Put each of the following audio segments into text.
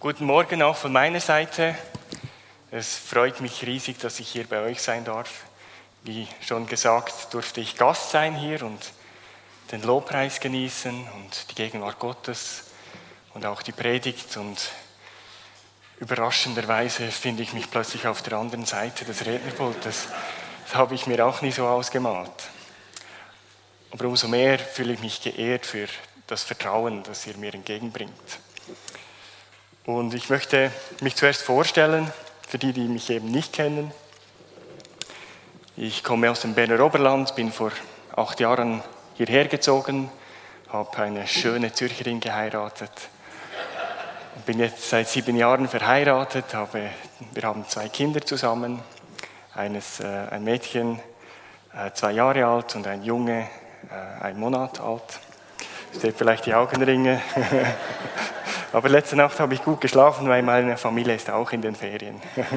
Guten Morgen auch von meiner Seite. Es freut mich riesig, dass ich hier bei euch sein darf. Wie schon gesagt, durfte ich Gast sein hier und den Lobpreis genießen und die Gegenwart Gottes und auch die Predigt. Und überraschenderweise finde ich mich plötzlich auf der anderen Seite des Rednerpultes. Das habe ich mir auch nie so ausgemalt. Aber umso mehr fühle ich mich geehrt für das Vertrauen, das ihr mir entgegenbringt. Und ich möchte mich zuerst vorstellen, für die, die mich eben nicht kennen. Ich komme aus dem Berner Oberland, bin vor acht Jahren hierher gezogen, habe eine schöne Zürcherin geheiratet. Bin jetzt seit sieben Jahren verheiratet, habe, wir haben zwei Kinder zusammen, eines, äh, ein Mädchen, äh, zwei Jahre alt und ein Junge, äh, ein Monat alt. Steht vielleicht die Augenringe. Aber letzte Nacht habe ich gut geschlafen, weil meine Familie ist auch in den Ferien.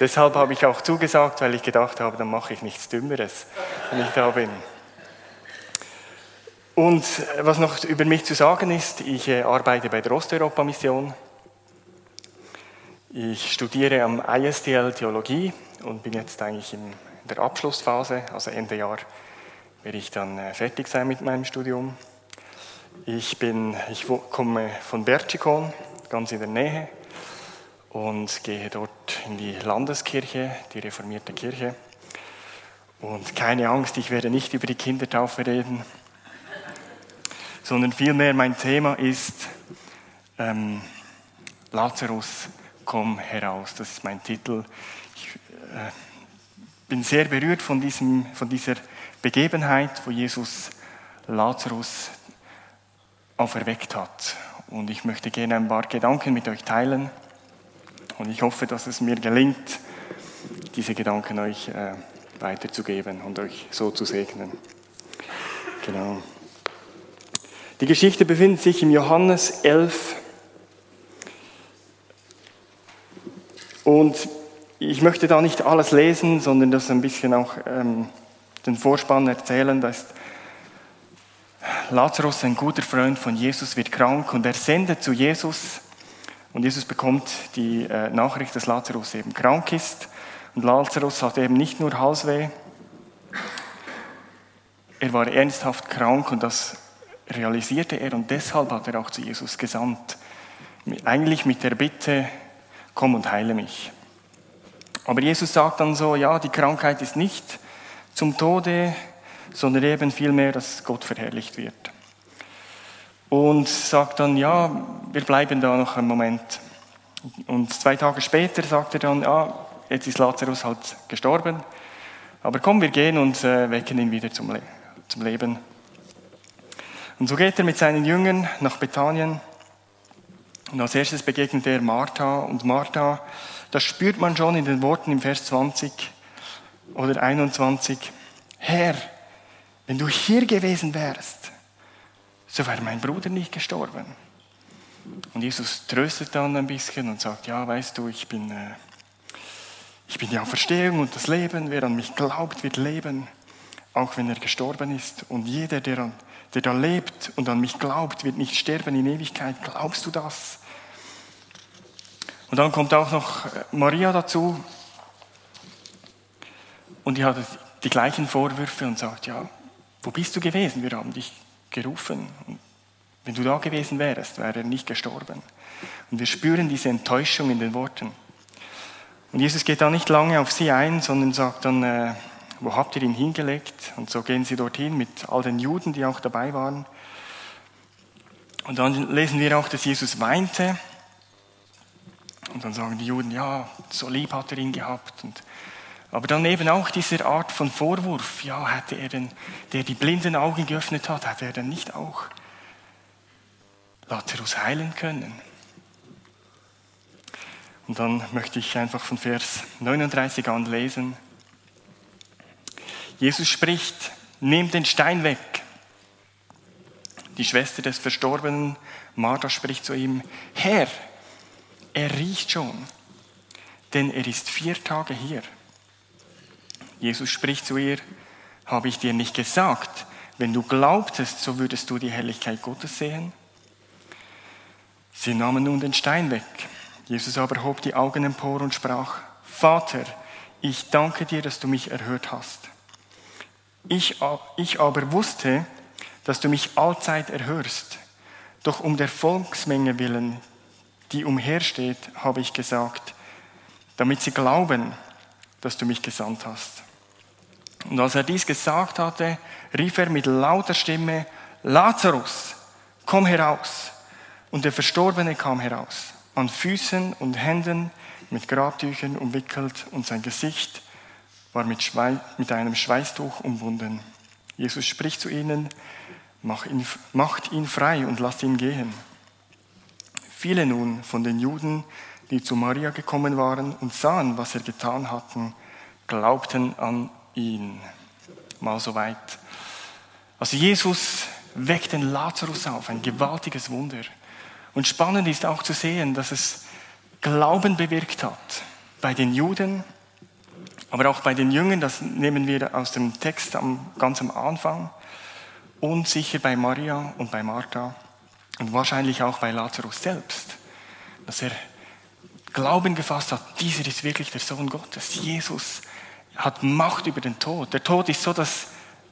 Deshalb habe ich auch zugesagt, weil ich gedacht habe, dann mache ich nichts Dümmeres, wenn ich da bin. Und was noch über mich zu sagen ist, ich äh, arbeite bei der Osteuropa-Mission. Ich studiere am ISTL Theologie und bin jetzt eigentlich in der Abschlussphase, also Ende Jahr werde ich dann äh, fertig sein mit meinem Studium. Ich, bin, ich komme von Berchikon, ganz in der Nähe, und gehe dort in die Landeskirche, die reformierte Kirche. Und keine Angst, ich werde nicht über die Kindertaufe reden, sondern vielmehr mein Thema ist ähm, Lazarus, komm heraus. Das ist mein Titel. Ich äh, bin sehr berührt von, diesem, von dieser Begebenheit, wo Jesus Lazarus auferweckt hat. Und ich möchte gerne ein paar Gedanken mit euch teilen. Und ich hoffe, dass es mir gelingt, diese Gedanken euch äh, weiterzugeben und euch so zu segnen. Genau. Die Geschichte befindet sich im Johannes 11. Und ich möchte da nicht alles lesen, sondern das ein bisschen auch ähm, den Vorspann erzählen. Da ist Lazarus, ein guter Freund von Jesus, wird krank und er sendet zu Jesus. Und Jesus bekommt die äh, Nachricht, dass Lazarus eben krank ist. Und Lazarus hat eben nicht nur Halsweh, er war ernsthaft krank und das realisierte er und deshalb hat er auch zu Jesus gesandt. Eigentlich mit der Bitte, komm und heile mich. Aber Jesus sagt dann so, ja, die Krankheit ist nicht zum Tode sondern eben vielmehr, dass Gott verherrlicht wird. Und sagt dann, ja, wir bleiben da noch einen Moment. Und zwei Tage später sagt er dann, ja, jetzt ist Lazarus halt gestorben, aber komm, wir gehen und äh, wecken ihn wieder zum, Le zum Leben. Und so geht er mit seinen Jüngern nach Bethanien. Und als erstes begegnet er Martha. Und Martha, das spürt man schon in den Worten im Vers 20 oder 21. Herr, wenn du hier gewesen wärst, so wäre mein Bruder nicht gestorben. Und Jesus tröstet dann ein bisschen und sagt, ja, weißt du, ich bin, äh, ich bin die Auferstehung und das Leben. Wer an mich glaubt, wird leben, auch wenn er gestorben ist. Und jeder, der, der da lebt und an mich glaubt, wird nicht sterben in Ewigkeit. Glaubst du das? Und dann kommt auch noch Maria dazu. Und die hat die gleichen Vorwürfe und sagt, ja, wo bist du gewesen? Wir haben dich gerufen. Und wenn du da gewesen wärst, wäre er nicht gestorben. Und wir spüren diese Enttäuschung in den Worten. Und Jesus geht da nicht lange auf sie ein, sondern sagt dann, äh, wo habt ihr ihn hingelegt? Und so gehen sie dorthin mit all den Juden, die auch dabei waren. Und dann lesen wir auch, dass Jesus weinte. Und dann sagen die Juden, ja, so lieb hat er ihn gehabt. Und aber dann eben auch diese Art von Vorwurf, ja, hätte er denn, der die blinden Augen geöffnet hat, hätte er denn nicht auch Lazarus heilen können? Und dann möchte ich einfach von Vers 39 an lesen. Jesus spricht, nehmt den Stein weg. Die Schwester des Verstorbenen, Martha, spricht zu ihm, Herr, er riecht schon, denn er ist vier Tage hier. Jesus spricht zu ihr, habe ich dir nicht gesagt, wenn du glaubtest, so würdest du die Herrlichkeit Gottes sehen? Sie nahmen nun den Stein weg. Jesus aber hob die Augen empor und sprach, Vater, ich danke dir, dass du mich erhört hast. Ich, ich aber wusste, dass du mich allzeit erhörst. Doch um der Volksmenge willen, die umhersteht, habe ich gesagt, damit sie glauben, dass du mich gesandt hast. Und als er dies gesagt hatte, rief er mit lauter Stimme, Lazarus, komm heraus. Und der Verstorbene kam heraus, an Füßen und Händen mit Grabtüchern umwickelt und sein Gesicht war mit, Schwei mit einem Schweißtuch umwunden. Jesus spricht zu ihnen, Mach ihn, macht ihn frei und lasst ihn gehen. Viele nun von den Juden, die zu Maria gekommen waren und sahen, was er getan hatten, glaubten an ihn. Mal so weit. Also Jesus weckt den Lazarus auf, ein gewaltiges Wunder. Und spannend ist auch zu sehen, dass es Glauben bewirkt hat bei den Juden, aber auch bei den Jüngern, das nehmen wir aus dem Text am, ganz am Anfang und sicher bei Maria und bei Martha und wahrscheinlich auch bei Lazarus selbst, dass er Glauben gefasst hat, dieser ist wirklich der Sohn Gottes. Jesus hat Macht über den Tod. Der Tod ist so das,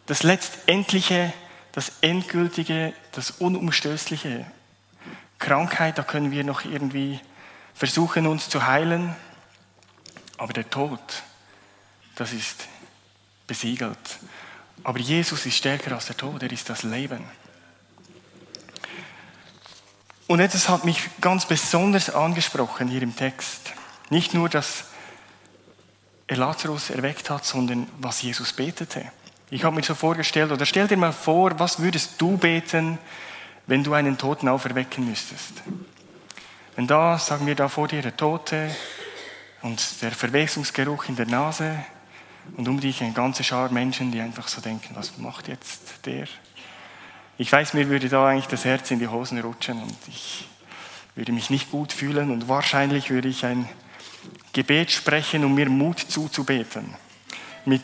das Letztendliche, das Endgültige, das Unumstößliche. Krankheit, da können wir noch irgendwie versuchen, uns zu heilen. Aber der Tod, das ist besiegelt. Aber Jesus ist stärker als der Tod, er ist das Leben. Und etwas hat mich ganz besonders angesprochen hier im Text. Nicht nur, dass er Lazarus erweckt hat, sondern was Jesus betete. Ich habe mir so vorgestellt, oder stell dir mal vor, was würdest du beten, wenn du einen Toten auferwecken müsstest? Wenn da, sagen wir da vor dir, der Tote und der Verwesungsgeruch in der Nase, und um dich eine ganze Schar Menschen, die einfach so denken, was macht jetzt der? Ich weiß, mir würde da eigentlich das Herz in die Hosen rutschen und ich würde mich nicht gut fühlen und wahrscheinlich würde ich ein Gebet sprechen, um mir Mut zuzubeten. Mit,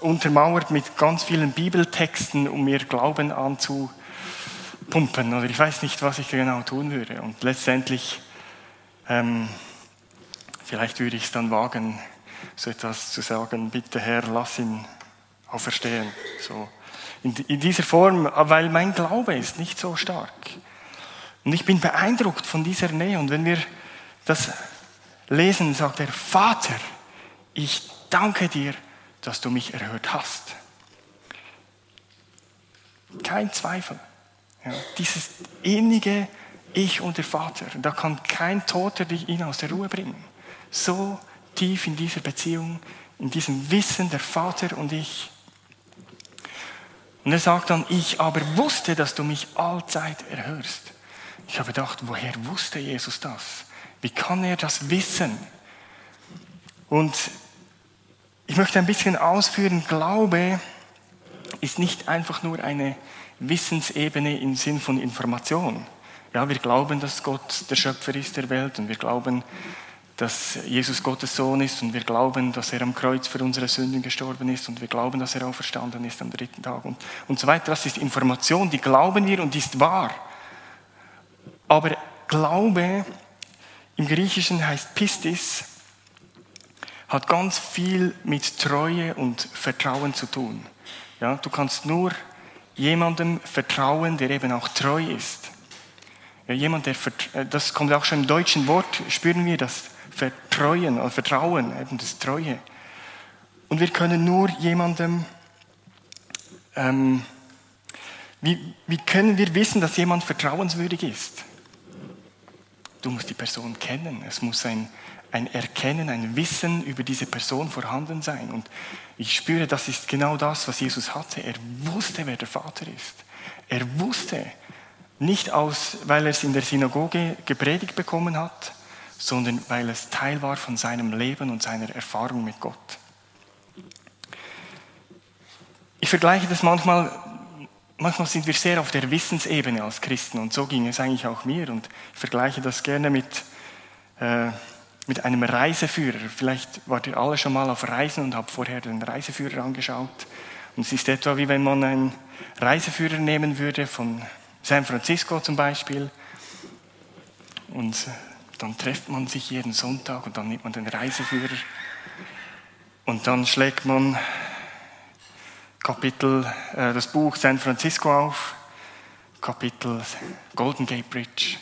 untermauert mit ganz vielen Bibeltexten, um mir Glauben anzupumpen. Oder ich weiß nicht, was ich genau tun würde. Und letztendlich, ähm, vielleicht würde ich es dann wagen, so etwas zu sagen, bitte Herr, lass ihn auferstehen. So. In, in dieser Form, weil mein Glaube ist nicht so stark. Und ich bin beeindruckt von dieser Nähe. Und wenn wir das lesen, sagt er, Vater, ich danke dir, dass du mich erhört hast. Kein Zweifel. Ja, dieses innige Ich und der Vater, da kann kein Toter ihn aus der Ruhe bringen. So tief in dieser Beziehung, in diesem Wissen, der Vater und ich. Und er sagt dann, ich aber wusste, dass du mich allzeit erhörst. Ich habe gedacht, woher wusste Jesus das? Wie kann er das wissen? Und ich möchte ein bisschen ausführen, Glaube ist nicht einfach nur eine Wissensebene im Sinn von Information. Ja, wir glauben, dass Gott der Schöpfer ist der Welt und wir glauben, dass Jesus Gottes Sohn ist und wir glauben, dass er am Kreuz für unsere Sünden gestorben ist und wir glauben, dass er auferstanden ist am dritten Tag und, und so weiter. Das ist Information, die glauben wir und die ist wahr. Aber Glaube im Griechischen heißt Pistis, hat ganz viel mit Treue und Vertrauen zu tun. Ja, du kannst nur jemandem vertrauen, der eben auch treu ist. Ja, jemand, der, das kommt auch schon im deutschen Wort, spüren wir das, Vertreuen oder Vertrauen, eben das Treue. Und wir können nur jemandem, ähm, wie, wie können wir wissen, dass jemand vertrauenswürdig ist? Du musst die Person kennen. Es muss ein, ein Erkennen, ein Wissen über diese Person vorhanden sein. Und ich spüre, das ist genau das, was Jesus hatte. Er wusste, wer der Vater ist. Er wusste, nicht aus, weil er es in der Synagoge gepredigt bekommen hat, sondern weil es Teil war von seinem Leben und seiner Erfahrung mit Gott. Ich vergleiche das manchmal, manchmal sind wir sehr auf der Wissensebene als Christen und so ging es eigentlich auch mir und ich vergleiche das gerne mit, äh, mit einem Reiseführer. Vielleicht wart ihr alle schon mal auf Reisen und habt vorher den Reiseführer angeschaut. Und es ist etwa wie wenn man einen Reiseführer nehmen würde von San Francisco zum Beispiel Und dann trifft man sich jeden Sonntag und dann nimmt man den Reiseführer und dann schlägt man Kapitel, äh, das Buch San Francisco auf, Kapitel Golden Gate Bridge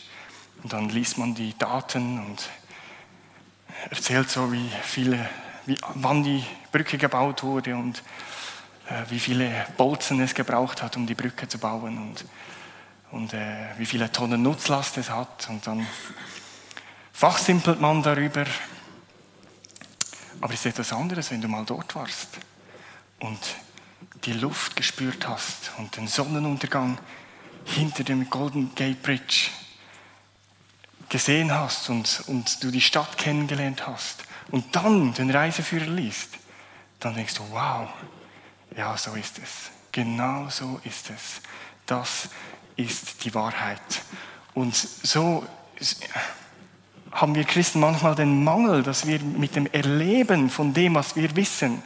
und dann liest man die Daten und erzählt so, wie viele, wie, wann die Brücke gebaut wurde und äh, wie viele Bolzen es gebraucht hat, um die Brücke zu bauen und, und äh, wie viele Tonnen Nutzlast es hat. Und dann fachsimpelt man darüber. Aber es ist etwas anderes, wenn du mal dort warst und die Luft gespürt hast und den Sonnenuntergang hinter dem Golden Gate Bridge gesehen hast und, und du die Stadt kennengelernt hast und dann den Reiseführer liest, dann denkst du, wow, ja, so ist es. Genau so ist es. Das ist die Wahrheit. Und so haben wir Christen manchmal den Mangel, dass wir mit dem Erleben von dem, was wir wissen,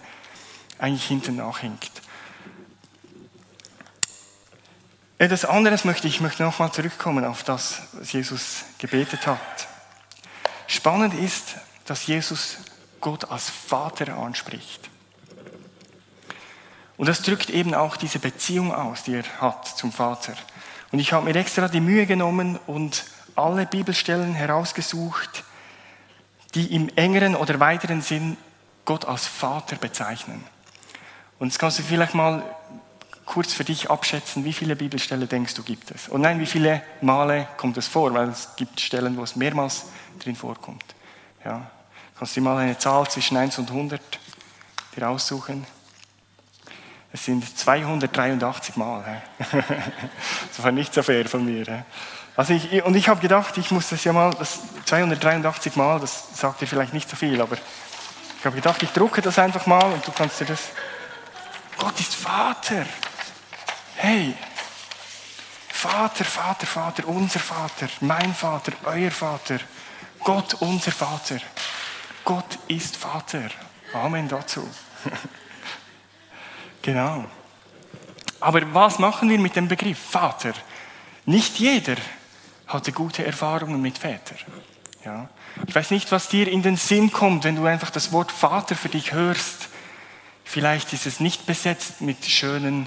eigentlich hinten nachhinkt. Etwas anderes möchte ich möchte nochmal zurückkommen auf das, was Jesus gebetet hat. Spannend ist, dass Jesus Gott als Vater anspricht. Und das drückt eben auch diese Beziehung aus, die er hat zum Vater. Und ich habe mir extra die Mühe genommen und alle Bibelstellen herausgesucht, die im engeren oder weiteren Sinn Gott als Vater bezeichnen. Und jetzt kannst du vielleicht mal kurz für dich abschätzen, wie viele Bibelstellen denkst du gibt es? Und nein, wie viele Male kommt es vor? Weil es gibt Stellen, wo es mehrmals drin vorkommt. Ja. Kannst du dir mal eine Zahl zwischen 1 und 100 dir aussuchen? Es sind 283 Mal. das war nicht so fair von mir. Also ich, und ich habe gedacht, ich muss das ja mal, das 283 Mal, das sagt dir vielleicht nicht so viel, aber ich habe gedacht, ich drucke das einfach mal und du kannst dir das. Gott ist Vater. Hey, Vater, Vater, Vater, unser Vater, mein Vater, euer Vater, Gott, unser Vater. Gott ist Vater. Amen dazu. Genau. Aber was machen wir mit dem Begriff Vater? Nicht jeder hatte gute Erfahrungen mit Vätern. Ja. Ich weiß nicht, was dir in den Sinn kommt, wenn du einfach das Wort Vater für dich hörst. Vielleicht ist es nicht besetzt mit schönen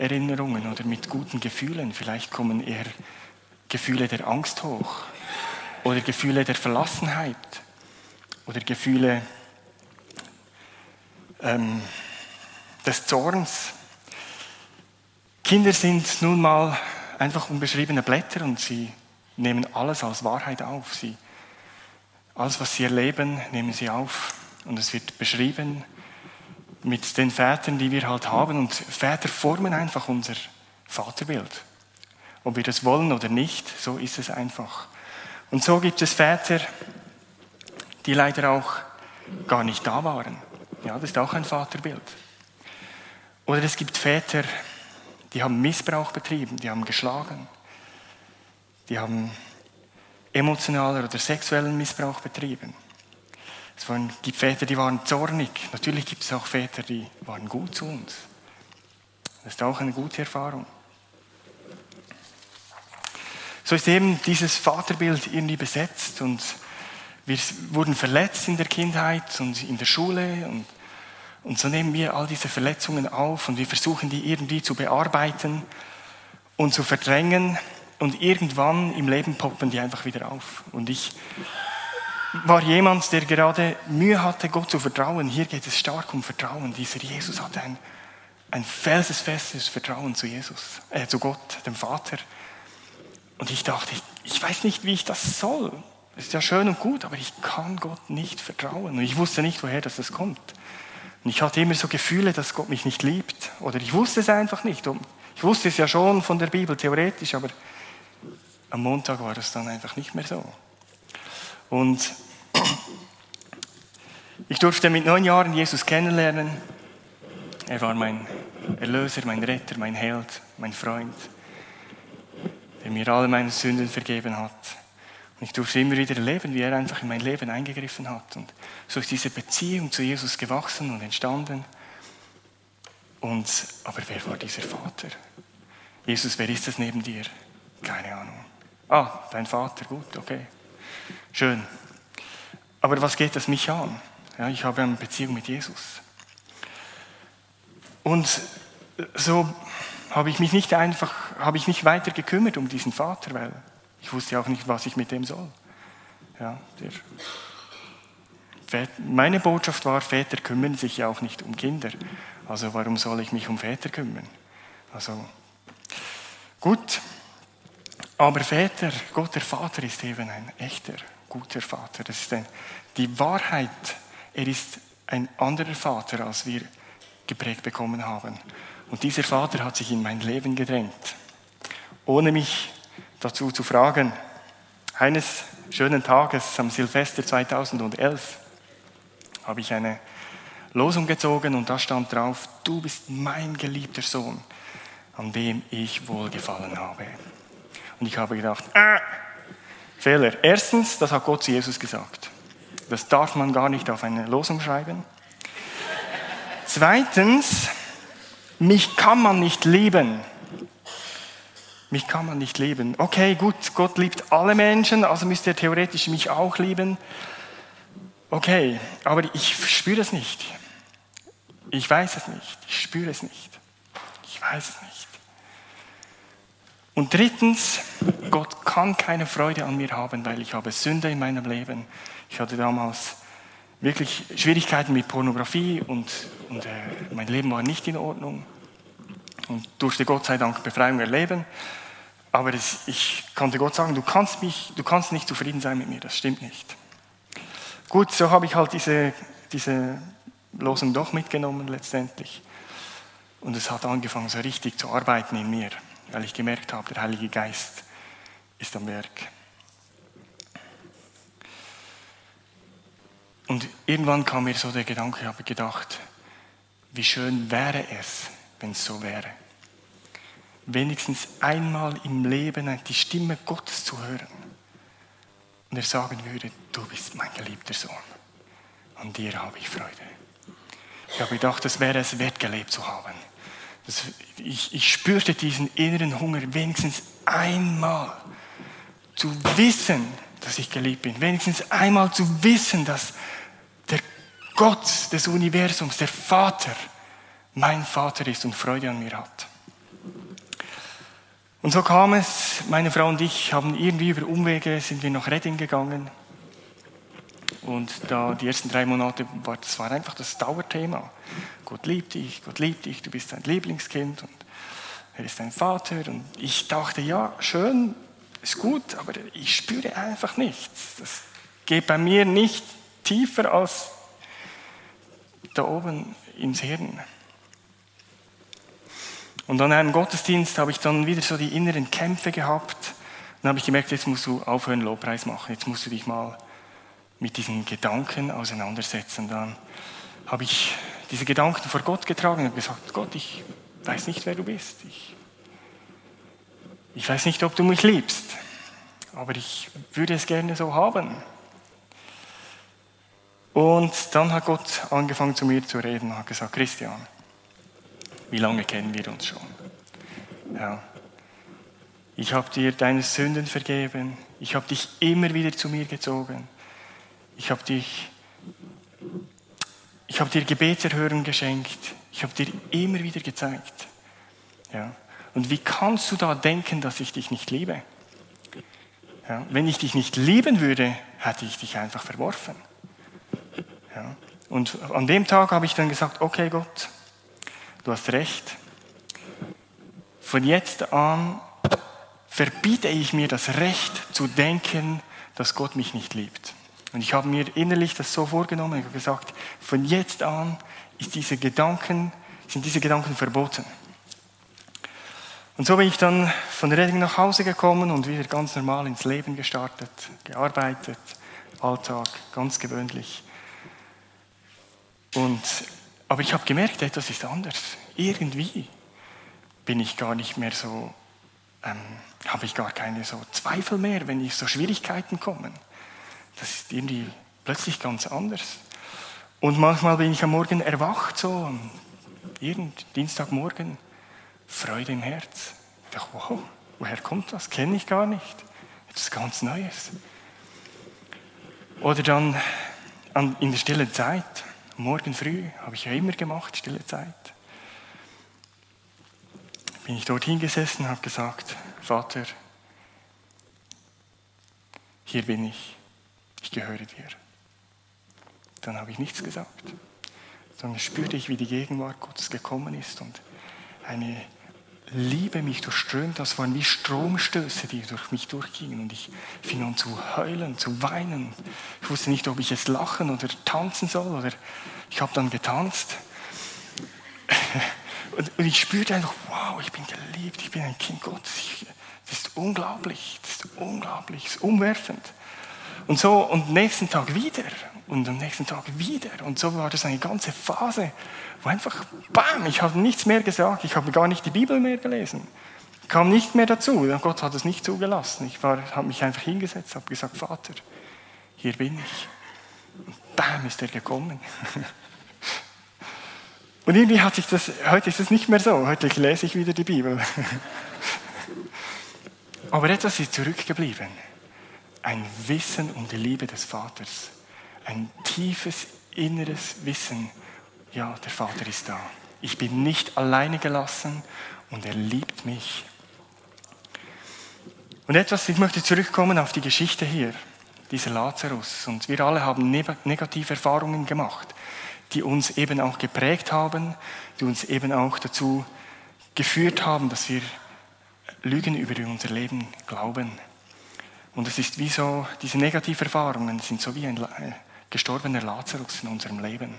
Erinnerungen oder mit guten Gefühlen. Vielleicht kommen eher Gefühle der Angst hoch oder Gefühle der Verlassenheit oder Gefühle ähm, des Zorns. Kinder sind nun mal einfach unbeschriebene Blätter und sie nehmen alles als Wahrheit auf. Sie, alles, was sie erleben, nehmen sie auf und es wird beschrieben mit den Vätern, die wir halt haben. Und Väter formen einfach unser Vaterbild. Ob wir das wollen oder nicht, so ist es einfach. Und so gibt es Väter, die leider auch gar nicht da waren. Ja, das ist auch ein Vaterbild. Oder es gibt Väter, die haben Missbrauch betrieben, die haben geschlagen, die haben emotionaler oder sexuellen Missbrauch betrieben. Es gibt Väter, die waren zornig. Natürlich gibt es auch Väter, die waren gut zu uns. Das ist auch eine gute Erfahrung. So ist eben dieses Vaterbild irgendwie besetzt und wir wurden verletzt in der Kindheit und in der Schule und und so nehmen wir all diese Verletzungen auf und wir versuchen die irgendwie zu bearbeiten und zu verdrängen. Und irgendwann im Leben poppen die einfach wieder auf. Und ich war jemand, der gerade Mühe hatte, Gott zu vertrauen. Hier geht es stark um Vertrauen. Dieser Jesus hatte ein, ein felsesfestes Vertrauen zu Jesus, äh, zu Gott, dem Vater. Und ich dachte, ich, ich weiß nicht, wie ich das soll. Es ist ja schön und gut, aber ich kann Gott nicht vertrauen. Und ich wusste nicht, woher das kommt. Und ich hatte immer so Gefühle, dass Gott mich nicht liebt. Oder ich wusste es einfach nicht. Ich wusste es ja schon von der Bibel theoretisch, aber am Montag war es dann einfach nicht mehr so. Und ich durfte mit neun Jahren Jesus kennenlernen. Er war mein Erlöser, mein Retter, mein Held, mein Freund, der mir alle meine Sünden vergeben hat. Und ich durfte immer wieder erleben, wie er einfach in mein Leben eingegriffen hat. Und so ist diese Beziehung zu Jesus gewachsen und entstanden. Und, aber wer war dieser Vater? Jesus, wer ist das neben dir? Keine Ahnung. Ah, dein Vater, gut, okay. Schön. Aber was geht das mich an? Ja, ich habe eine Beziehung mit Jesus. Und so habe ich mich nicht einfach, habe ich nicht weiter gekümmert um diesen Vater, weil ich wusste auch nicht, was ich mit dem soll. Ja, meine Botschaft war, Väter kümmern sich ja auch nicht um Kinder. Also warum soll ich mich um Väter kümmern? Also gut, aber Väter, Gott der Vater ist eben ein echter, guter Vater. Das ist die Wahrheit, er ist ein anderer Vater, als wir geprägt bekommen haben. Und dieser Vater hat sich in mein Leben gedrängt, ohne mich dazu zu fragen. Eines schönen Tages am Silvester 2011 habe ich eine Losung gezogen und da stand drauf, du bist mein geliebter Sohn, an dem ich wohlgefallen habe. Und ich habe gedacht, ah, Fehler. Erstens, das hat Gott zu Jesus gesagt. Das darf man gar nicht auf eine Losung schreiben. Zweitens, mich kann man nicht lieben. Mich kann man nicht lieben. Okay, gut, Gott liebt alle Menschen, also müsste er theoretisch mich auch lieben. Okay, aber ich spüre es nicht. Ich weiß es nicht. Ich spüre es nicht. Ich weiß es nicht. Und drittens, Gott kann keine Freude an mir haben, weil ich habe Sünde in meinem Leben. Ich hatte damals wirklich Schwierigkeiten mit Pornografie und, und äh, mein Leben war nicht in Ordnung und durfte Gott sei Dank Befreiung erleben. Aber das, ich konnte Gott sagen, du kannst, mich, du kannst nicht zufrieden sein mit mir, das stimmt nicht. Gut, so habe ich halt diese, diese Losung doch mitgenommen letztendlich. Und es hat angefangen, so richtig zu arbeiten in mir, weil ich gemerkt habe, der Heilige Geist ist am Werk. Und irgendwann kam mir so der Gedanke, ich habe gedacht, wie schön wäre es, wenn es so wäre. Wenigstens einmal im Leben die Stimme Gottes zu hören und er sagen würde, du bist mein geliebter Sohn, an dir habe ich Freude. Ich habe gedacht, das wäre es wert, gelebt zu haben. Ich, ich spürte diesen inneren Hunger, wenigstens einmal zu wissen, dass ich geliebt bin. Wenigstens einmal zu wissen, dass der Gott des Universums, der Vater, mein Vater ist und Freude an mir hat. Und so kam es, meine Frau und ich haben irgendwie über Umwege, sind wir nach Redding gegangen. Und da die ersten drei Monate, war, das war einfach das Dauerthema. Gott liebt dich, Gott liebt dich, du bist sein Lieblingskind und er ist dein Vater. Und ich dachte, ja, schön, ist gut, aber ich spüre einfach nichts. Das geht bei mir nicht tiefer als da oben ins Hirn. Und an einem Gottesdienst habe ich dann wieder so die inneren Kämpfe gehabt. Dann habe ich gemerkt, jetzt musst du aufhören, Lobpreis machen. Jetzt musst du dich mal mit diesen Gedanken auseinandersetzen. Dann habe ich diese Gedanken vor Gott getragen und gesagt, Gott, ich weiß nicht, wer du bist. Ich, ich weiß nicht, ob du mich liebst, aber ich würde es gerne so haben. Und dann hat Gott angefangen zu mir zu reden und hat gesagt, Christian, wie lange kennen wir uns schon? Ja. Ich habe dir deine Sünden vergeben. Ich habe dich immer wieder zu mir gezogen. Ich habe dich, ich habe dir Gebetserhörung geschenkt. Ich habe dir immer wieder gezeigt. Ja. Und wie kannst du da denken, dass ich dich nicht liebe? Ja. Wenn ich dich nicht lieben würde, hätte ich dich einfach verworfen. Ja. Und an dem Tag habe ich dann gesagt, okay Gott, du hast recht. Von jetzt an verbiete ich mir das Recht zu denken, dass Gott mich nicht liebt. Und ich habe mir innerlich das so vorgenommen, ich habe gesagt, von jetzt an diese Gedanken, sind diese Gedanken verboten. Und so bin ich dann von Redding nach Hause gekommen und wieder ganz normal ins Leben gestartet, gearbeitet, Alltag, ganz gewöhnlich. Und aber ich habe gemerkt, etwas ist anders. Irgendwie bin ich gar nicht mehr so, ähm, habe ich gar keine so Zweifel mehr, wenn ich so Schwierigkeiten kommen. Das ist irgendwie plötzlich ganz anders. Und manchmal bin ich am Morgen erwacht, so, irgend Dienstagmorgen, Freude im Herz. Ich dachte, wow, woher kommt das? Kenne ich gar nicht. Etwas ganz Neues. Oder dann in der stillen Zeit, morgen früh, habe ich ja immer gemacht, stille Zeit. Bin ich dort hingesessen und habe gesagt, Vater, hier bin ich, ich gehöre dir. Dann habe ich nichts gesagt. Dann spürte ich, wie die Gegenwart Gottes gekommen ist und eine Liebe mich durchströmt. Das waren wie Stromstöße, die durch mich durchgingen. Und ich fing an zu heulen, zu weinen. Ich wusste nicht, ob ich jetzt lachen oder tanzen soll. Oder ich habe dann getanzt. Und ich spürte einfach, wow, ich bin geliebt, ich bin ein Kind Gottes. Das ist unglaublich, das ist unglaublich, das ist umwerfend. Und so, und nächsten Tag wieder und am nächsten Tag wieder. Und so war das eine ganze Phase, wo einfach, bam, ich habe nichts mehr gesagt, ich habe gar nicht die Bibel mehr gelesen. Ich kam nicht mehr dazu, Gott hat es nicht zugelassen. Ich habe mich einfach hingesetzt, habe gesagt, Vater, hier bin ich. Und bam, ist er gekommen. Und irgendwie hat sich das, heute ist es nicht mehr so, heute lese ich wieder die Bibel. Aber etwas ist zurückgeblieben ein Wissen um die Liebe des Vaters. Ein tiefes inneres Wissen, ja, der Vater ist da. Ich bin nicht alleine gelassen und er liebt mich. Und etwas, ich möchte zurückkommen auf die Geschichte hier, dieser Lazarus. Und wir alle haben negative Erfahrungen gemacht, die uns eben auch geprägt haben, die uns eben auch dazu geführt haben, dass wir Lügen über unser Leben glauben. Und es ist wie so, diese Negativerfahrungen sind so wie ein gestorbener Lazarus in unserem Leben.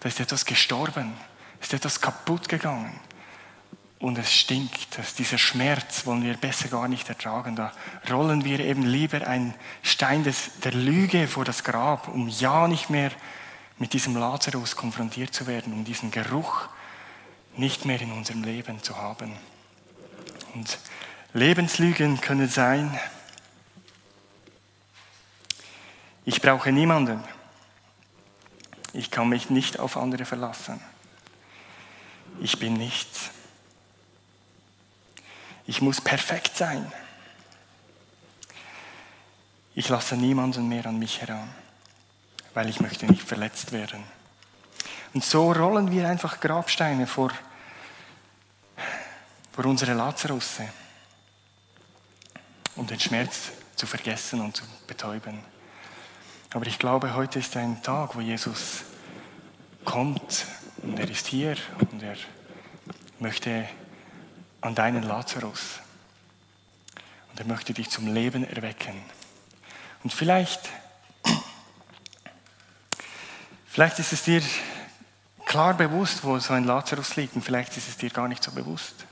Da ist etwas gestorben, ist etwas kaputt gegangen. Und es stinkt, dass dieser Schmerz wollen wir besser gar nicht ertragen. Da rollen wir eben lieber einen Stein des, der Lüge vor das Grab, um ja nicht mehr mit diesem Lazarus konfrontiert zu werden, um diesen Geruch nicht mehr in unserem Leben zu haben. Und Lebenslügen können sein, Ich brauche niemanden. Ich kann mich nicht auf andere verlassen. Ich bin nichts. Ich muss perfekt sein. Ich lasse niemanden mehr an mich heran, weil ich möchte nicht verletzt werden. Und so rollen wir einfach Grabsteine vor, vor unsere Lazarusse, um den Schmerz zu vergessen und zu betäuben. Aber ich glaube, heute ist ein Tag, wo Jesus kommt und er ist hier und er möchte an deinen Lazarus und er möchte dich zum Leben erwecken. Und vielleicht, vielleicht ist es dir klar bewusst, wo so ein Lazarus liegt und vielleicht ist es dir gar nicht so bewusst.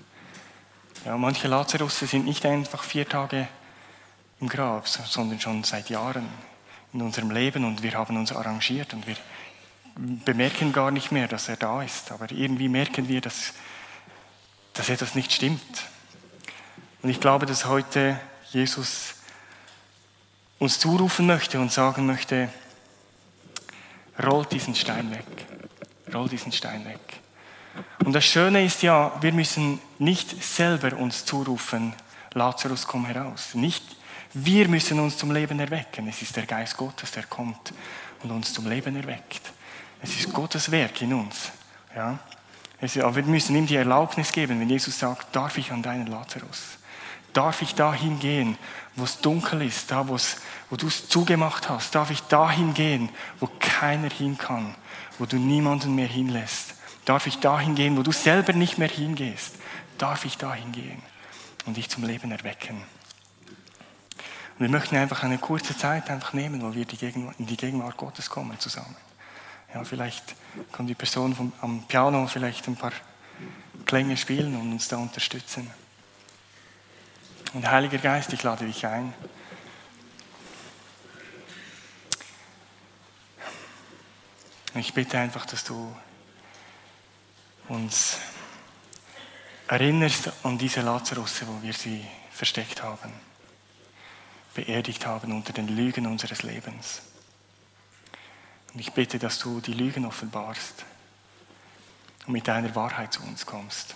Ja, manche Lazarusse sind nicht einfach vier Tage im Grab, sondern schon seit Jahren in unserem Leben und wir haben uns arrangiert und wir bemerken gar nicht mehr, dass er da ist. Aber irgendwie merken wir, dass, dass etwas nicht stimmt. Und ich glaube, dass heute Jesus uns zurufen möchte und sagen möchte, rollt diesen Stein weg, roll diesen Stein weg. Und das Schöne ist ja, wir müssen nicht selber uns zurufen, Lazarus, komm heraus. Nicht wir müssen uns zum Leben erwecken. Es ist der Geist Gottes, der kommt und uns zum Leben erweckt. Es ist Gottes Werk in uns. Ja? aber wir müssen ihm die Erlaubnis geben, wenn Jesus sagt, darf ich an deinen Lazarus? Darf ich dahin gehen, wo es dunkel ist, da wo du es zugemacht hast? Darf ich dahin gehen, wo keiner hin kann, wo du niemanden mehr hinlässt? Darf ich dahin gehen, wo du selber nicht mehr hingehst? Darf ich dahin gehen und dich zum Leben erwecken? Und wir möchten einfach eine kurze Zeit einfach nehmen, wo wir die in die Gegenwart Gottes kommen zusammen. Ja, vielleicht kann die Person vom, am Piano vielleicht ein paar Klänge spielen und uns da unterstützen. Und Heiliger Geist, ich lade dich ein. Ich bitte einfach, dass du uns erinnerst an diese Lazarusse, wo wir sie versteckt haben beerdigt haben unter den Lügen unseres Lebens. Und ich bitte, dass du die Lügen offenbarst und mit deiner Wahrheit zu uns kommst.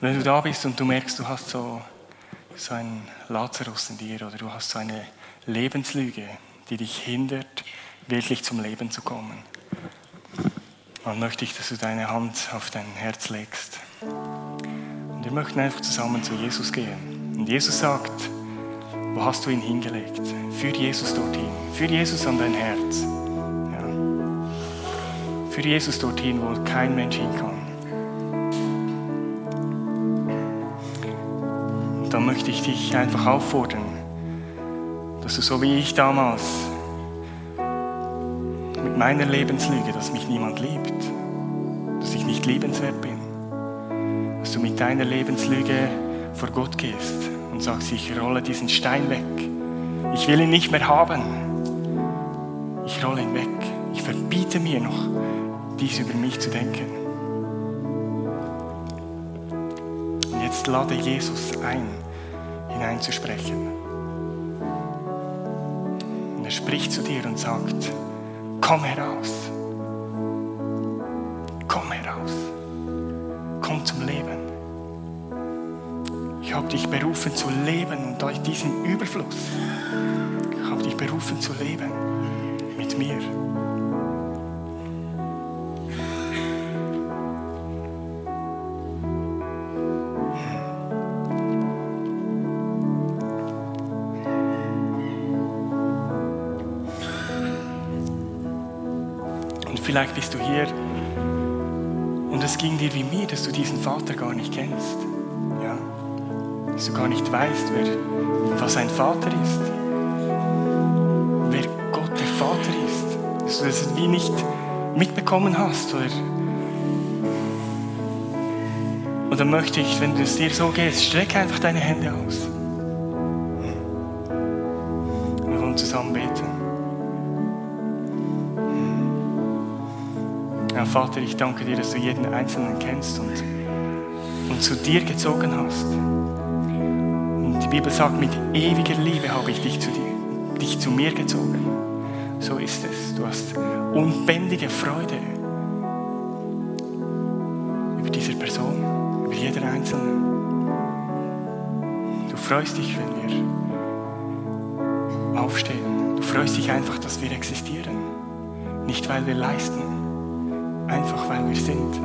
wenn du da bist und du merkst, du hast so, so einen Lazarus in dir oder du hast so eine Lebenslüge, die dich hindert, wirklich zum Leben zu kommen, dann möchte ich, dass du deine Hand auf dein Herz legst. Und wir möchten einfach zusammen zu Jesus gehen. Und Jesus sagt, wo hast du ihn hingelegt? Führ Jesus dorthin. Führ Jesus an dein Herz. Ja. Führ Jesus dorthin, wo kein Mensch hin kann. Und dann möchte ich dich einfach auffordern, dass du so wie ich damals meiner Lebenslüge, dass mich niemand liebt, dass ich nicht liebenswert bin, dass du mit deiner Lebenslüge vor Gott gehst und sagst, ich rolle diesen Stein weg. Ich will ihn nicht mehr haben. Ich rolle ihn weg. Ich verbiete mir noch, dies über mich zu denken. Und jetzt lade Jesus ein, hineinzusprechen. Und er spricht zu dir und sagt, komm heraus. Komm heraus. Komm zum Leben. Ich habe dich berufen zu leben und durch diesen Überfluss. Ich habe dich berufen zu leben mit mir. Vielleicht bist du hier und es ging dir wie mir, dass du diesen Vater gar nicht kennst. Ja? Dass du gar nicht weißt, wer, was ein Vater ist. Wer Gott der Vater ist. Dass du das wie nicht mitbekommen hast. Oder, und dann möchte ich, wenn es dir so geht, streck einfach deine Hände aus. Ja, Vater, ich danke dir, dass du jeden Einzelnen kennst und, und zu dir gezogen hast. Und die Bibel sagt, mit ewiger Liebe habe ich dich zu, dir, dich zu mir gezogen. So ist es. Du hast unbändige Freude über diese Person, über jeder Einzelne. Du freust dich, wenn wir aufstehen. Du freust dich einfach, dass wir existieren. Nicht, weil wir leisten, einfach weil wir sind,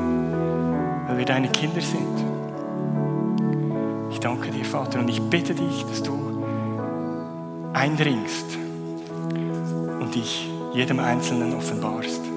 weil wir deine Kinder sind. Ich danke dir, Vater, und ich bitte dich, dass du eindringst und dich jedem Einzelnen offenbarst.